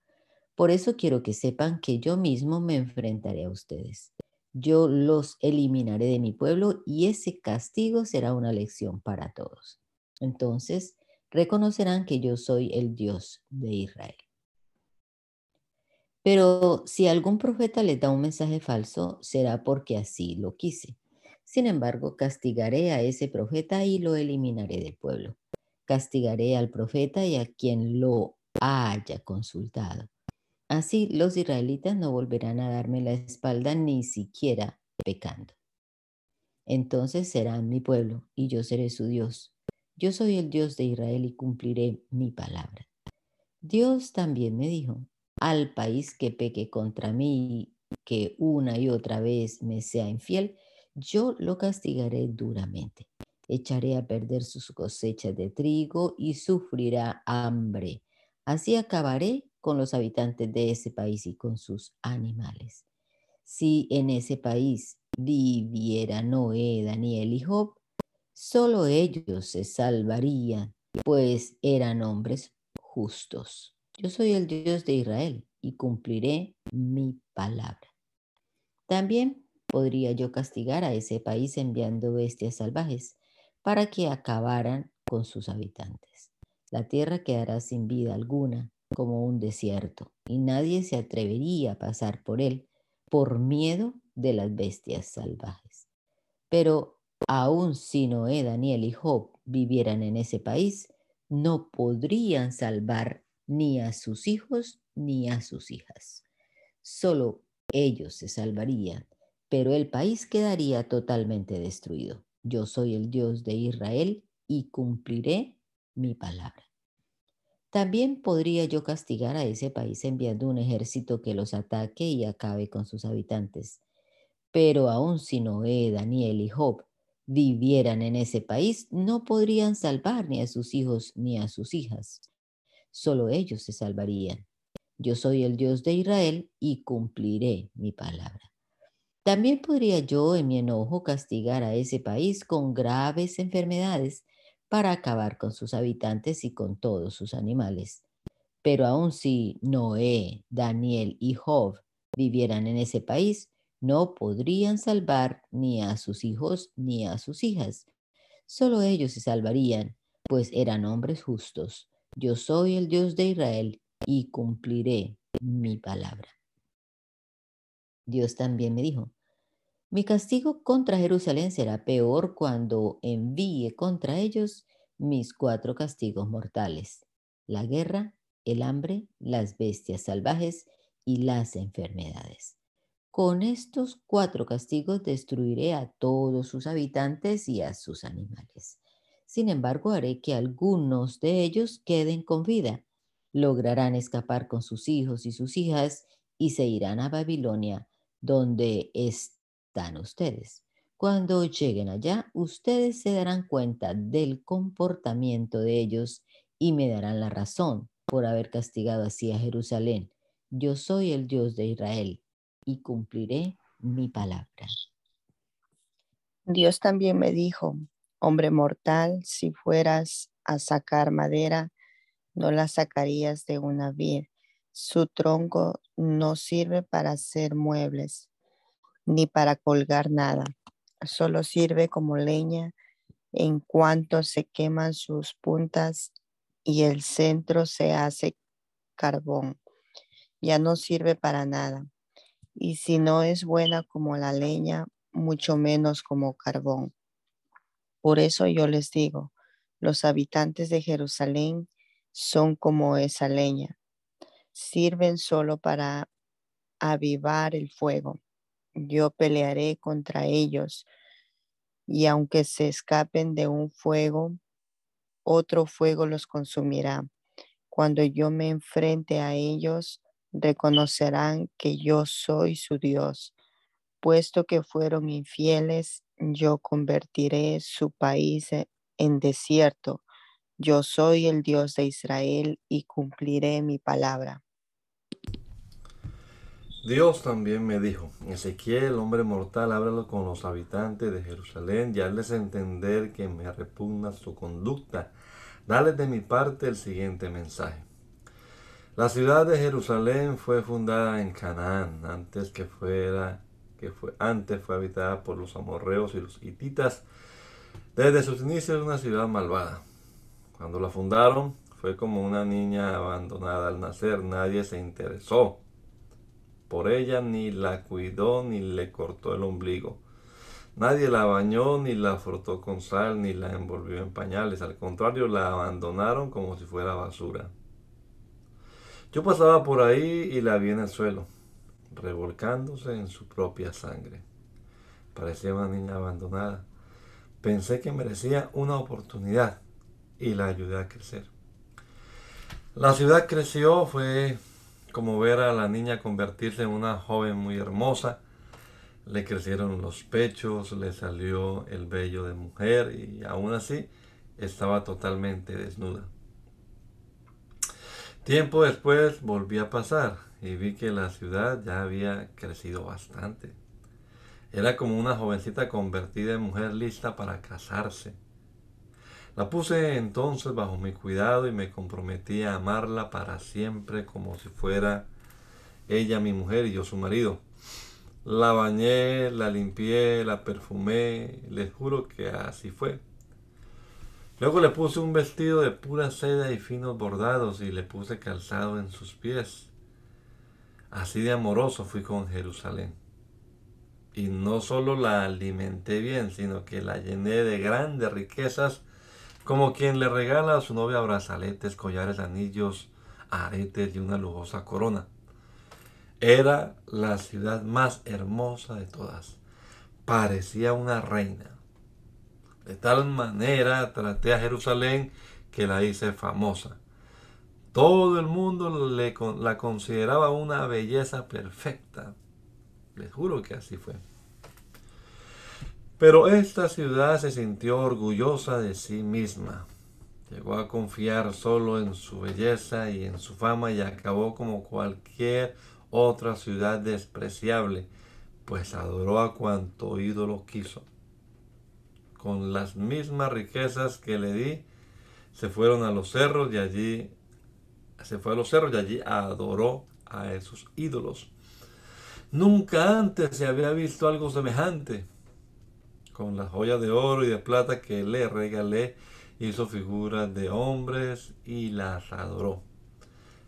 Por eso quiero que sepan que yo mismo me enfrentaré a ustedes. Yo los eliminaré de mi pueblo y ese castigo será una lección para todos. Entonces, reconocerán que yo soy el Dios de Israel. Pero si algún profeta les da un mensaje falso, será porque así lo quise. Sin embargo, castigaré a ese profeta y lo eliminaré del pueblo. Castigaré al profeta y a quien lo haya consultado. Así los israelitas no volverán a darme la espalda ni siquiera pecando. Entonces serán mi pueblo y yo seré su Dios yo soy el Dios de Israel y cumpliré mi palabra. Dios también me dijo, al país que peque contra mí, que una y otra vez me sea infiel, yo lo castigaré duramente. Echaré a perder sus cosechas de trigo y sufrirá hambre. Así acabaré con los habitantes de ese país y con sus animales. Si en ese país viviera Noé, Daniel y Job, Solo ellos se salvarían, pues eran hombres justos. Yo soy el Dios de Israel y cumpliré mi palabra. También podría yo castigar a ese país enviando bestias salvajes para que acabaran con sus habitantes. La tierra quedará sin vida alguna, como un desierto, y nadie se atrevería a pasar por él por miedo de las bestias salvajes. Pero Aun si Noé, Daniel y Job vivieran en ese país, no podrían salvar ni a sus hijos ni a sus hijas. Solo ellos se salvarían, pero el país quedaría totalmente destruido. Yo soy el Dios de Israel y cumpliré mi palabra. También podría yo castigar a ese país enviando un ejército que los ataque y acabe con sus habitantes. Pero aun si Noé, Daniel y Job vivieran en ese país, no podrían salvar ni a sus hijos ni a sus hijas. Solo ellos se salvarían. Yo soy el Dios de Israel y cumpliré mi palabra. También podría yo en mi enojo castigar a ese país con graves enfermedades para acabar con sus habitantes y con todos sus animales. Pero aun si Noé, Daniel y Job vivieran en ese país, no podrían salvar ni a sus hijos ni a sus hijas. Solo ellos se salvarían, pues eran hombres justos. Yo soy el Dios de Israel y cumpliré mi palabra. Dios también me dijo, mi castigo contra Jerusalén será peor cuando envíe contra ellos mis cuatro castigos mortales, la guerra, el hambre, las bestias salvajes y las enfermedades. Con estos cuatro castigos destruiré a todos sus habitantes y a sus animales. Sin embargo, haré que algunos de ellos queden con vida. Lograrán escapar con sus hijos y sus hijas y se irán a Babilonia, donde están ustedes. Cuando lleguen allá, ustedes se darán cuenta del comportamiento de ellos y me darán la razón por haber castigado así a Jerusalén. Yo soy el Dios de Israel y cumpliré mi palabra. Dios también me dijo, hombre mortal, si fueras a sacar madera, no la sacarías de una vid. Su tronco no sirve para hacer muebles ni para colgar nada. Solo sirve como leña en cuanto se queman sus puntas y el centro se hace carbón. Ya no sirve para nada y si no es buena como la leña, mucho menos como carbón. Por eso yo les digo, los habitantes de Jerusalén son como esa leña, sirven solo para avivar el fuego. Yo pelearé contra ellos y aunque se escapen de un fuego, otro fuego los consumirá. Cuando yo me enfrente a ellos, reconocerán que yo soy su Dios. Puesto que fueron infieles, yo convertiré su país e, en desierto. Yo soy el Dios de Israel y cumpliré mi palabra. Dios también me dijo, Ezequiel, hombre mortal, háblalo con los habitantes de Jerusalén y hazles entender que me repugna su conducta. Dale de mi parte el siguiente mensaje. La ciudad de Jerusalén fue fundada en Canaán, antes que fuera que fue antes fue habitada por los amorreos y los hititas. Desde sus inicios una ciudad malvada. Cuando la fundaron fue como una niña abandonada al nacer, nadie se interesó por ella ni la cuidó ni le cortó el ombligo. Nadie la bañó ni la frotó con sal ni la envolvió en pañales, al contrario la abandonaron como si fuera basura. Yo pasaba por ahí y la vi en el suelo, revolcándose en su propia sangre. Parecía una niña abandonada. Pensé que merecía una oportunidad y la ayudé a crecer. La ciudad creció, fue como ver a la niña convertirse en una joven muy hermosa. Le crecieron los pechos, le salió el vello de mujer y aún así estaba totalmente desnuda. Tiempo después volví a pasar y vi que la ciudad ya había crecido bastante. Era como una jovencita convertida en mujer lista para casarse. La puse entonces bajo mi cuidado y me comprometí a amarla para siempre como si fuera ella mi mujer y yo su marido. La bañé, la limpié, la perfumé, les juro que así fue. Luego le puse un vestido de pura seda y finos bordados y le puse calzado en sus pies. Así de amoroso fui con Jerusalén. Y no solo la alimenté bien, sino que la llené de grandes riquezas, como quien le regala a su novia brazaletes, collares, anillos, aretes y una lujosa corona. Era la ciudad más hermosa de todas. Parecía una reina. De tal manera traté a Jerusalén que la hice famosa. Todo el mundo la consideraba una belleza perfecta. Les juro que así fue. Pero esta ciudad se sintió orgullosa de sí misma. Llegó a confiar solo en su belleza y en su fama y acabó como cualquier otra ciudad despreciable, pues adoró a cuanto ídolo quiso. Con las mismas riquezas que le di, se fueron a los cerros y allí se fue a los cerros y allí adoró a esos ídolos. Nunca antes se había visto algo semejante. Con las joyas de oro y de plata que le regalé, hizo figuras de hombres y las adoró.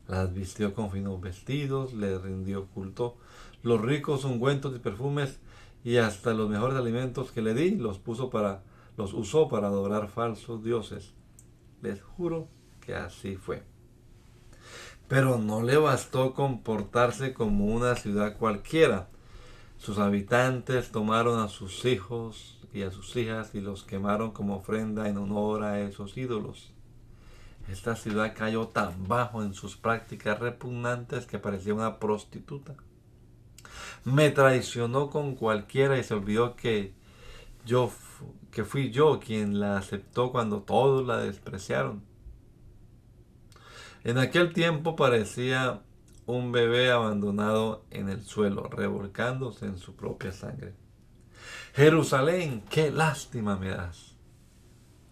Las vistió con finos vestidos, le rindió culto. Los ricos ungüentos y perfumes y hasta los mejores alimentos que le di los puso para los usó para adorar falsos dioses. Les juro que así fue. Pero no le bastó comportarse como una ciudad cualquiera. Sus habitantes tomaron a sus hijos y a sus hijas y los quemaron como ofrenda en honor a esos ídolos. Esta ciudad cayó tan bajo en sus prácticas repugnantes que parecía una prostituta. Me traicionó con cualquiera y se olvidó que yo que fui yo quien la aceptó cuando todos la despreciaron. En aquel tiempo parecía un bebé abandonado en el suelo, revolcándose en su propia sangre. Jerusalén, qué lástima me das.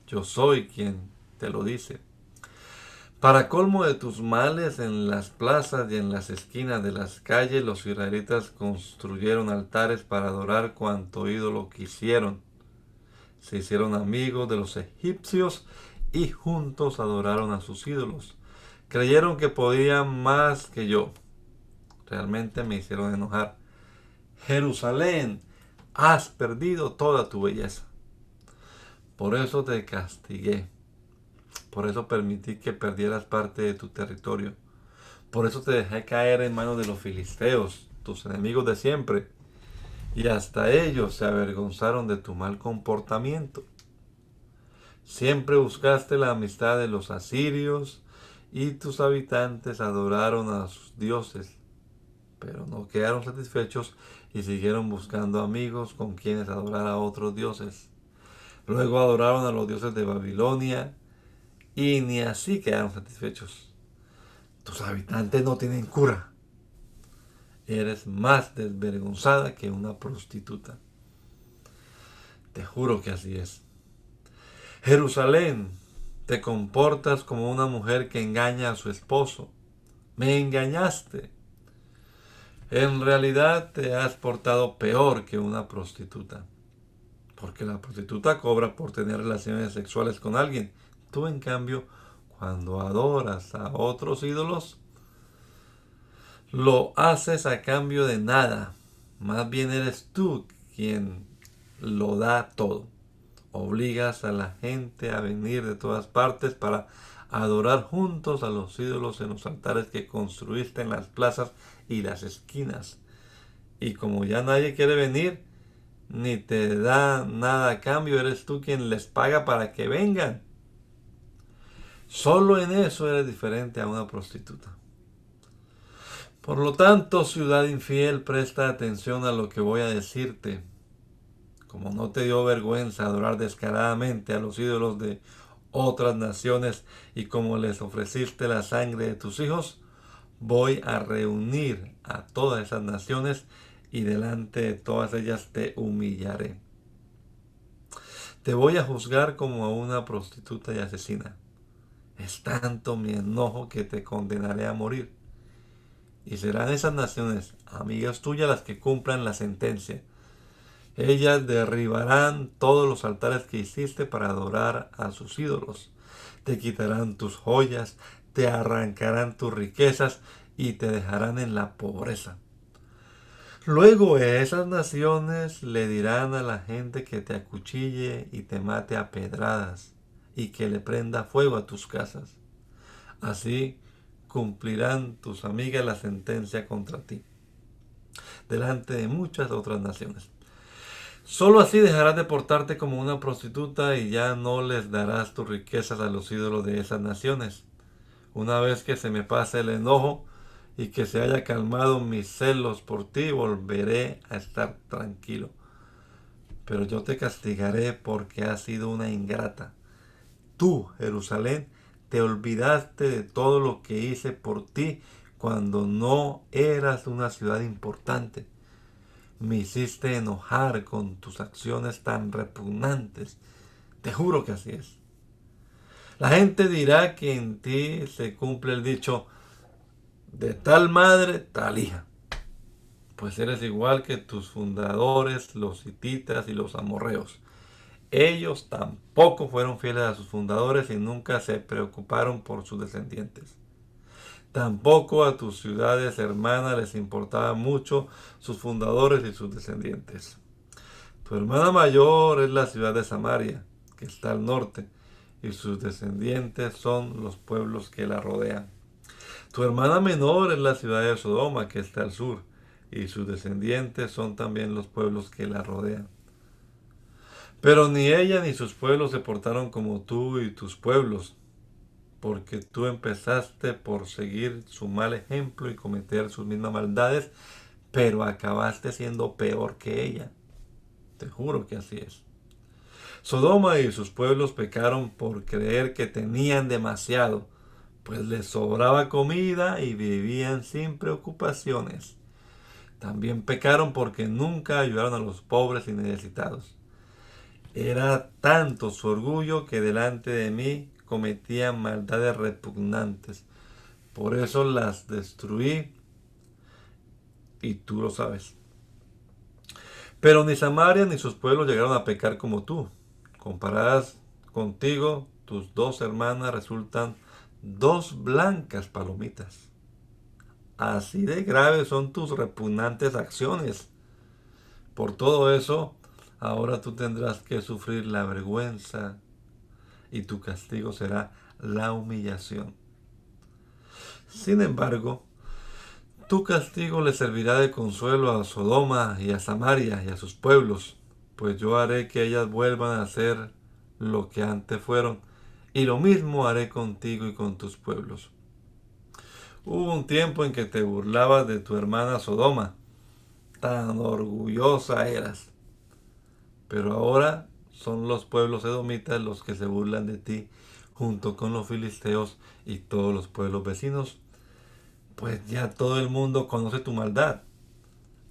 Yo soy quien te lo dice. Para colmo de tus males, en las plazas y en las esquinas de las calles, los israelitas construyeron altares para adorar cuanto ídolo quisieron. Se hicieron amigos de los egipcios y juntos adoraron a sus ídolos. Creyeron que podían más que yo. Realmente me hicieron enojar. Jerusalén, has perdido toda tu belleza. Por eso te castigué. Por eso permití que perdieras parte de tu territorio. Por eso te dejé caer en manos de los filisteos, tus enemigos de siempre. Y hasta ellos se avergonzaron de tu mal comportamiento. Siempre buscaste la amistad de los asirios, y tus habitantes adoraron a sus dioses, pero no quedaron satisfechos y siguieron buscando amigos con quienes adorar a otros dioses. Luego adoraron a los dioses de Babilonia y ni así quedaron satisfechos. Tus habitantes no tienen cura. Eres más desvergonzada que una prostituta. Te juro que así es. Jerusalén, te comportas como una mujer que engaña a su esposo. Me engañaste. En realidad te has portado peor que una prostituta. Porque la prostituta cobra por tener relaciones sexuales con alguien. Tú, en cambio, cuando adoras a otros ídolos, lo haces a cambio de nada. Más bien eres tú quien lo da todo obligas a la gente a venir de todas partes para adorar juntos a los ídolos en los altares que construiste en las plazas y las esquinas. Y como ya nadie quiere venir, ni te da nada a cambio, eres tú quien les paga para que vengan. Solo en eso eres diferente a una prostituta. Por lo tanto, ciudad infiel, presta atención a lo que voy a decirte como no te dio vergüenza adorar descaradamente a los ídolos de otras naciones y como les ofreciste la sangre de tus hijos, voy a reunir a todas esas naciones y delante de todas ellas te humillaré. Te voy a juzgar como a una prostituta y asesina. Es tanto mi enojo que te condenaré a morir. Y serán esas naciones, amigas tuyas, las que cumplan la sentencia ellas derribarán todos los altares que hiciste para adorar a sus ídolos. Te quitarán tus joyas, te arrancarán tus riquezas y te dejarán en la pobreza. Luego esas naciones le dirán a la gente que te acuchille y te mate a pedradas y que le prenda fuego a tus casas. Así cumplirán tus amigas la sentencia contra ti, delante de muchas otras naciones. Solo así dejarás de portarte como una prostituta y ya no les darás tus riquezas a los ídolos de esas naciones. Una vez que se me pase el enojo y que se haya calmado mis celos por ti, volveré a estar tranquilo. Pero yo te castigaré porque has sido una ingrata. Tú, Jerusalén, te olvidaste de todo lo que hice por ti cuando no eras una ciudad importante. Me hiciste enojar con tus acciones tan repugnantes. Te juro que así es. La gente dirá que en ti se cumple el dicho de tal madre, tal hija. Pues eres igual que tus fundadores, los hititas y los amorreos. Ellos tampoco fueron fieles a sus fundadores y nunca se preocuparon por sus descendientes. Tampoco a tus ciudades hermanas les importaba mucho sus fundadores y sus descendientes. Tu hermana mayor es la ciudad de Samaria, que está al norte, y sus descendientes son los pueblos que la rodean. Tu hermana menor es la ciudad de Sodoma, que está al sur, y sus descendientes son también los pueblos que la rodean. Pero ni ella ni sus pueblos se portaron como tú y tus pueblos, porque tú empezaste por seguir su mal ejemplo y cometer sus mismas maldades, pero acabaste siendo peor que ella. Te juro que así es. Sodoma y sus pueblos pecaron por creer que tenían demasiado, pues les sobraba comida y vivían sin preocupaciones. También pecaron porque nunca ayudaron a los pobres y necesitados. Era tanto su orgullo que delante de mí cometían maldades repugnantes. Por eso las destruí y tú lo sabes. Pero ni Samaria ni sus pueblos llegaron a pecar como tú. Comparadas contigo, tus dos hermanas resultan dos blancas palomitas. Así de graves son tus repugnantes acciones. Por todo eso, Ahora tú tendrás que sufrir la vergüenza y tu castigo será la humillación. Sin embargo, tu castigo le servirá de consuelo a Sodoma y a Samaria y a sus pueblos, pues yo haré que ellas vuelvan a ser lo que antes fueron, y lo mismo haré contigo y con tus pueblos. Hubo un tiempo en que te burlabas de tu hermana Sodoma, tan orgullosa eras pero ahora son los pueblos edomitas los que se burlan de ti, junto con los filisteos y todos los pueblos vecinos. Pues ya todo el mundo conoce tu maldad.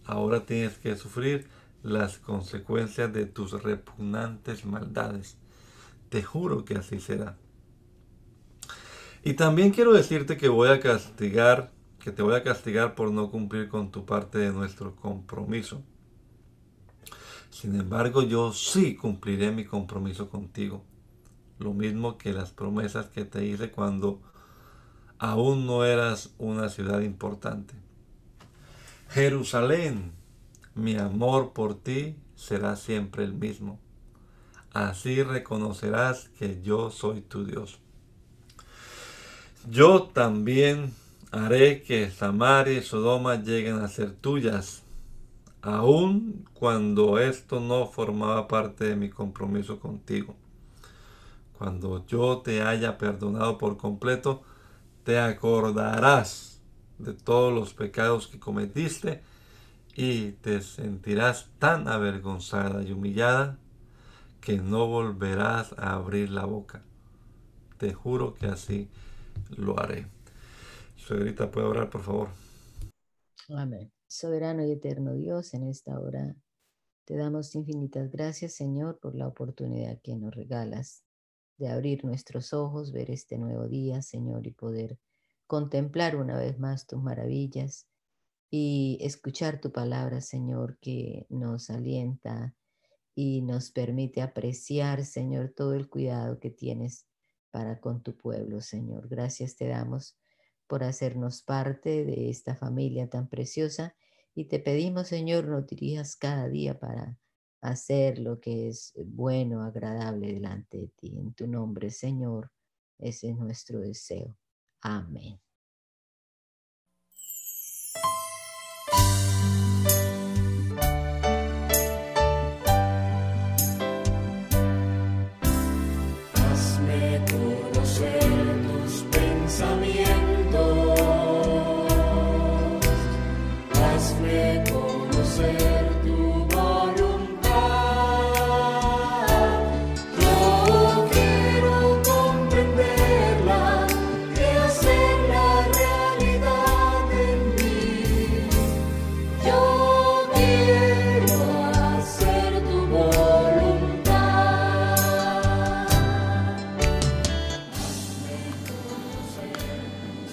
Ahora tienes que sufrir las consecuencias de tus repugnantes maldades. Te juro que así será. Y también quiero decirte que voy a castigar, que te voy a castigar por no cumplir con tu parte de nuestro compromiso. Sin embargo, yo sí cumpliré mi compromiso contigo. Lo mismo que las promesas que te hice cuando aún no eras una ciudad importante. Jerusalén, mi amor por ti será siempre el mismo. Así reconocerás que yo soy tu Dios. Yo también haré que Samaria y Sodoma lleguen a ser tuyas aun cuando esto no formaba parte de mi compromiso contigo. Cuando yo te haya perdonado por completo, te acordarás de todos los pecados que cometiste y te sentirás tan avergonzada y humillada que no volverás a abrir la boca. Te juro que así lo haré. Señorita, ¿puede orar, por favor? Amén. Soberano y eterno Dios, en esta hora te damos infinitas gracias, Señor, por la oportunidad que nos regalas de abrir nuestros ojos, ver este nuevo día, Señor, y poder contemplar una vez más tus maravillas y escuchar tu palabra, Señor, que nos alienta y nos permite apreciar, Señor, todo el cuidado que tienes para con tu pueblo, Señor. Gracias te damos por hacernos parte de esta familia tan preciosa y te pedimos, Señor, nos cada día para hacer lo que es bueno, agradable delante de ti. En tu nombre, Señor, ese es nuestro deseo. Amén.